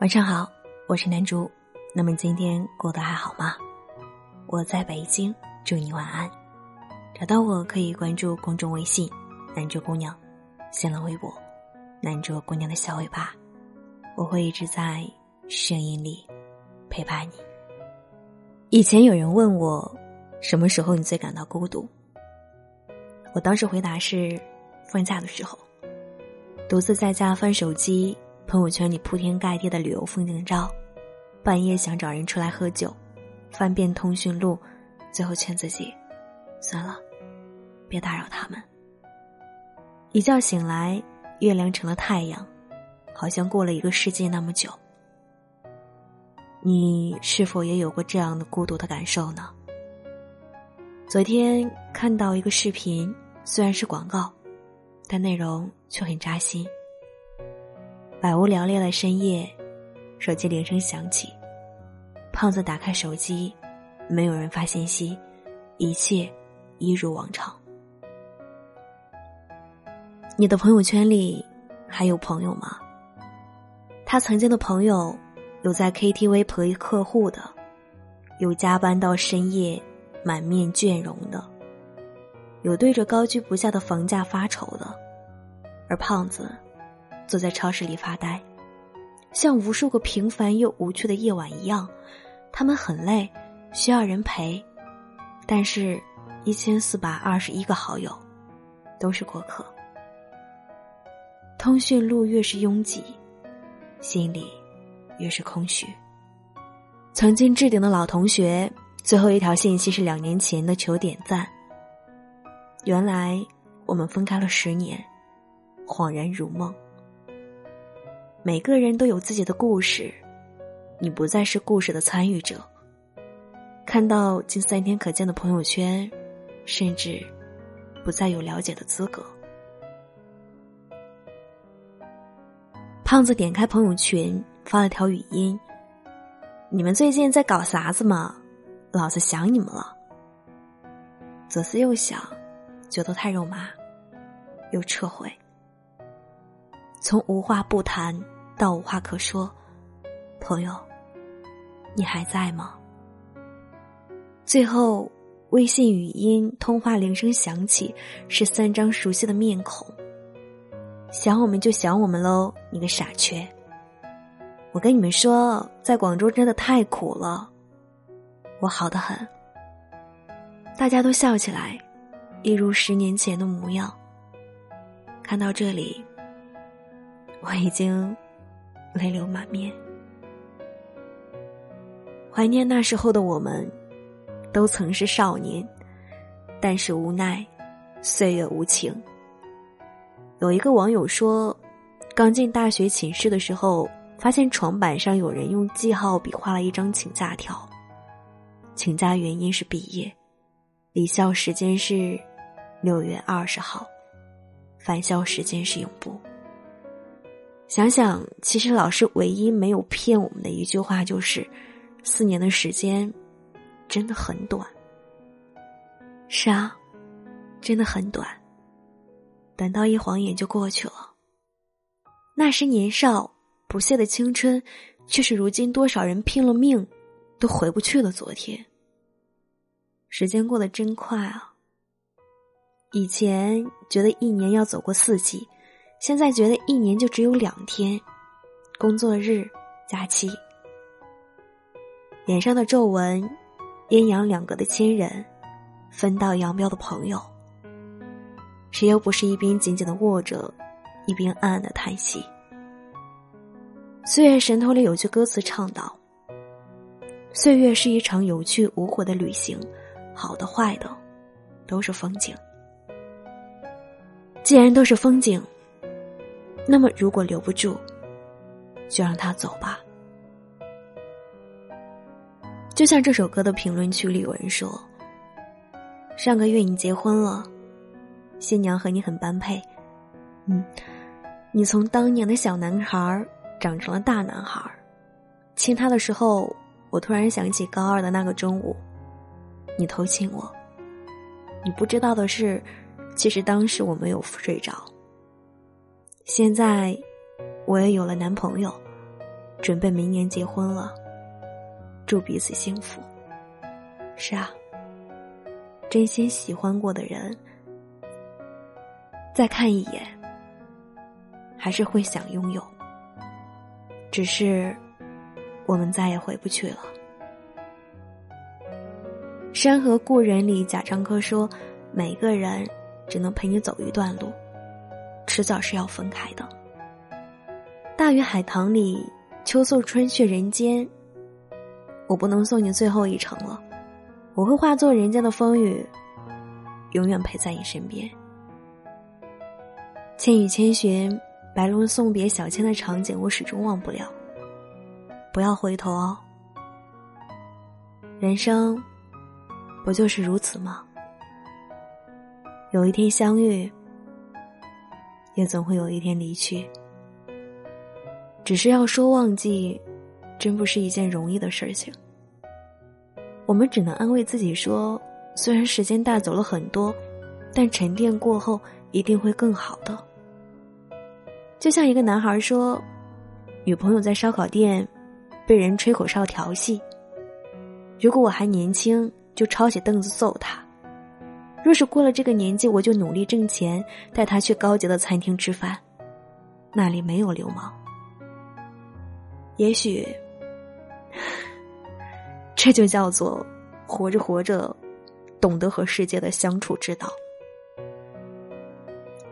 晚上好，我是南竹。那么今天过得还好吗？我在北京，祝你晚安。找到我可以关注公众微信“南竹姑娘”，新浪微博“南竹姑娘的小尾巴”，我会一直在声音里陪伴你。以前有人问我，什么时候你最感到孤独？我当时回答是放假的时候，独自在家翻手机。朋友圈里铺天盖地的旅游风景照，半夜想找人出来喝酒，翻遍通讯录，最后劝自己，算了，别打扰他们。一觉醒来，月亮成了太阳，好像过了一个世纪那么久。你是否也有过这样的孤独的感受呢？昨天看到一个视频，虽然是广告，但内容却很扎心。百无聊赖的深夜，手机铃声响起。胖子打开手机，没有人发信息，一切一如往常。你的朋友圈里还有朋友吗？他曾经的朋友，有在 KTV 陪客户的，有加班到深夜满面倦容的，有对着高居不下的房价发愁的，而胖子。坐在超市里发呆，像无数个平凡又无趣的夜晚一样，他们很累，需要人陪。但是，一千四百二十一个好友，都是过客。通讯录越是拥挤，心里越是空虚。曾经置顶的老同学，最后一条信息是两年前的求点赞。原来我们分开了十年，恍然如梦。每个人都有自己的故事，你不再是故事的参与者。看到近三天可见的朋友圈，甚至不再有了解的资格。胖子点开朋友群，发了条语音：“你们最近在搞啥子嘛？老子想你们了。”左思右想，觉得太肉麻，又撤回。从无话不谈到无话可说，朋友，你还在吗？最后，微信语音通话铃声响起，是三张熟悉的面孔。想我们就想我们喽，你个傻缺！我跟你们说，在广州真的太苦了，我好的很。大家都笑起来，一如十年前的模样。看到这里。我已经泪流满面，怀念那时候的我们，都曾是少年，但是无奈岁月无情。有一个网友说，刚进大学寝室的时候，发现床板上有人用记号笔画了一张请假条，请假原因是毕业，离校时间是六月二十号，返校时间是永不。想想，其实老师唯一没有骗我们的一句话就是：四年的时间真的很短。是啊，真的很短。短到一晃眼就过去了。那时年少不懈的青春，却是如今多少人拼了命都回不去的昨天。时间过得真快啊！以前觉得一年要走过四季。现在觉得一年就只有两天，工作日、假期。脸上的皱纹，阴阳两隔的亲人，分道扬镳的朋友。谁又不是一边紧紧的握着，一边暗暗的叹息？岁月神偷里有句歌词唱道：“岁月是一场有去无回的旅行，好的坏的，都是风景。既然都是风景。”那么，如果留不住，就让他走吧。就像这首歌的评论区里有人说：“上个月你结婚了，新娘和你很般配。嗯，你从当年的小男孩长成了大男孩。亲他的时候，我突然想起高二的那个中午，你偷亲我。你不知道的是，其实当时我没有睡着。”现在，我也有了男朋友，准备明年结婚了，祝彼此幸福。是啊，真心喜欢过的人，再看一眼，还是会想拥有。只是，我们再也回不去了。《山河故人》里，贾樟柯说：“每个人只能陪你走一段路，迟早是要分开的。”《大鱼海棠》里，秋色春去人间，我不能送你最后一程了，我会化作人间的风雨，永远陪在你身边。《千与千寻》白龙送别小千的场景，我始终忘不了。不要回头哦，人生。不就是如此吗？有一天相遇，也总会有一天离去。只是要说忘记，真不是一件容易的事情。我们只能安慰自己说，虽然时间带走了很多，但沉淀过后一定会更好的。就像一个男孩说，女朋友在烧烤店被人吹口哨调戏。如果我还年轻。就抄起凳子揍他。若是过了这个年纪，我就努力挣钱，带他去高级的餐厅吃饭，那里没有流氓。也许，这就叫做活着活着，懂得和世界的相处之道。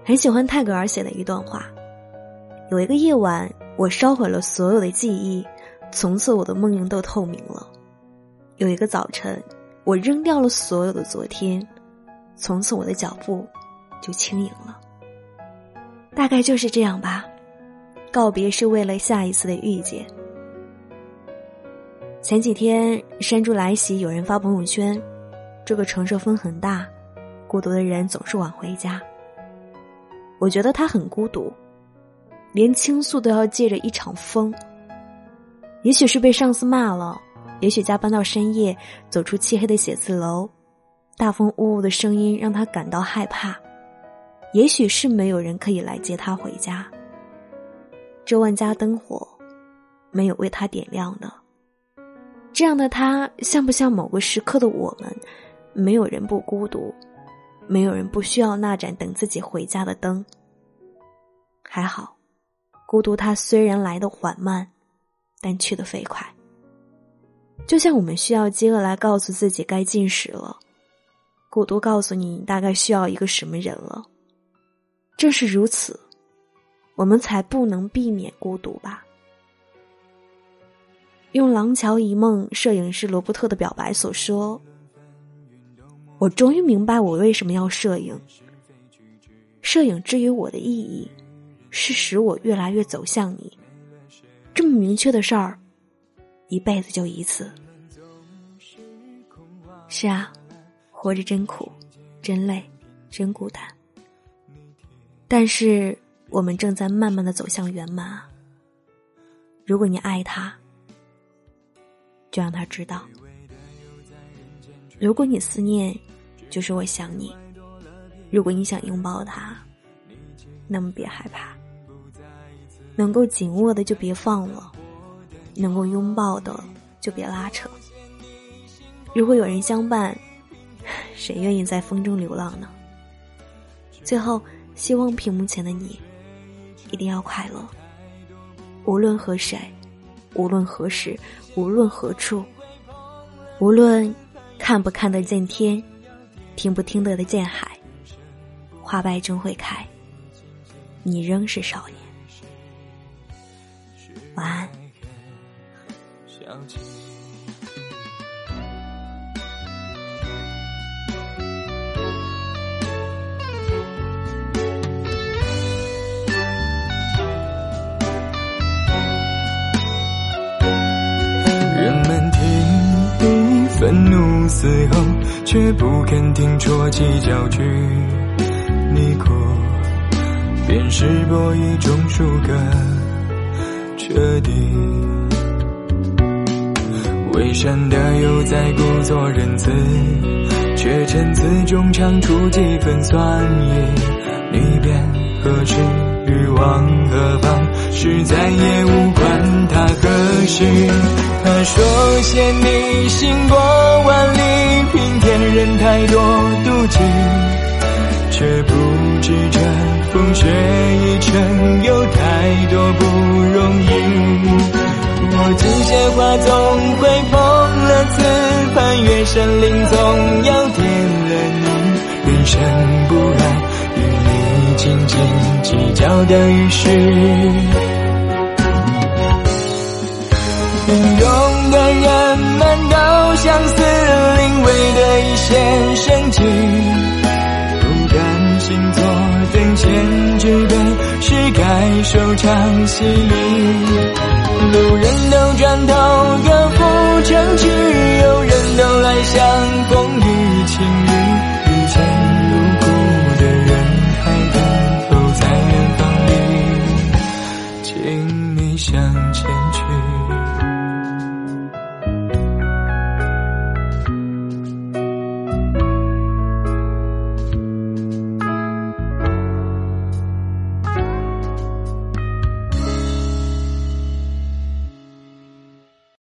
很喜欢泰戈尔写的一段话：有一个夜晚，我烧毁了所有的记忆，从此我的梦魇都透明了。有一个早晨。我扔掉了所有的昨天，从此我的脚步就轻盈了。大概就是这样吧，告别是为了下一次的遇见。前几天山竹来袭，有人发朋友圈：“这个城市风很大，孤独的人总是晚回家。”我觉得他很孤独，连倾诉都要借着一场风。也许是被上司骂了。也许加班到深夜，走出漆黑的写字楼，大风呜呜的声音让他感到害怕。也许是没有人可以来接他回家。这万家灯火，没有为他点亮的。这样的他，像不像某个时刻的我们？没有人不孤独，没有人不需要那盏等自己回家的灯。还好，孤独它虽然来的缓慢，但去的飞快。就像我们需要饥饿来告诉自己该进食了，孤独告诉你大概需要一个什么人了。正是如此，我们才不能避免孤独吧。用《廊桥遗梦》摄影师罗伯特的表白所说：“我终于明白我为什么要摄影。摄影之于我的意义，是使我越来越走向你。这么明确的事儿。”一辈子就一次。是啊，活着真苦，真累，真孤单。但是我们正在慢慢的走向圆满。如果你爱他，就让他知道；如果你思念，就是我想你；如果你想拥抱他，那么别害怕，能够紧握的就别放了。能够拥抱的就别拉扯。如果有人相伴，谁愿意在风中流浪呢？最后，希望屏幕前的你一定要快乐。无论和谁，无论何时，无论何处，无论看不看得见天，听不听得见海，花败终会开，你仍是少年。晚安。愤怒嘶吼，却不肯听啜泣叫句。你哭，便是播一种输个彻底。伪善的又在故作仁慈，却陈词中尝出几分酸意。你便何去欲往何方？是在也无关他。事。他说嫌你行过万里，平添人太多妒忌，却不知这风雪一程有太多不容易。我这些话总会碰了刺，翻越山林总要点了你，人生不爱与你斤斤计较的于事。收场戏里。路人都转头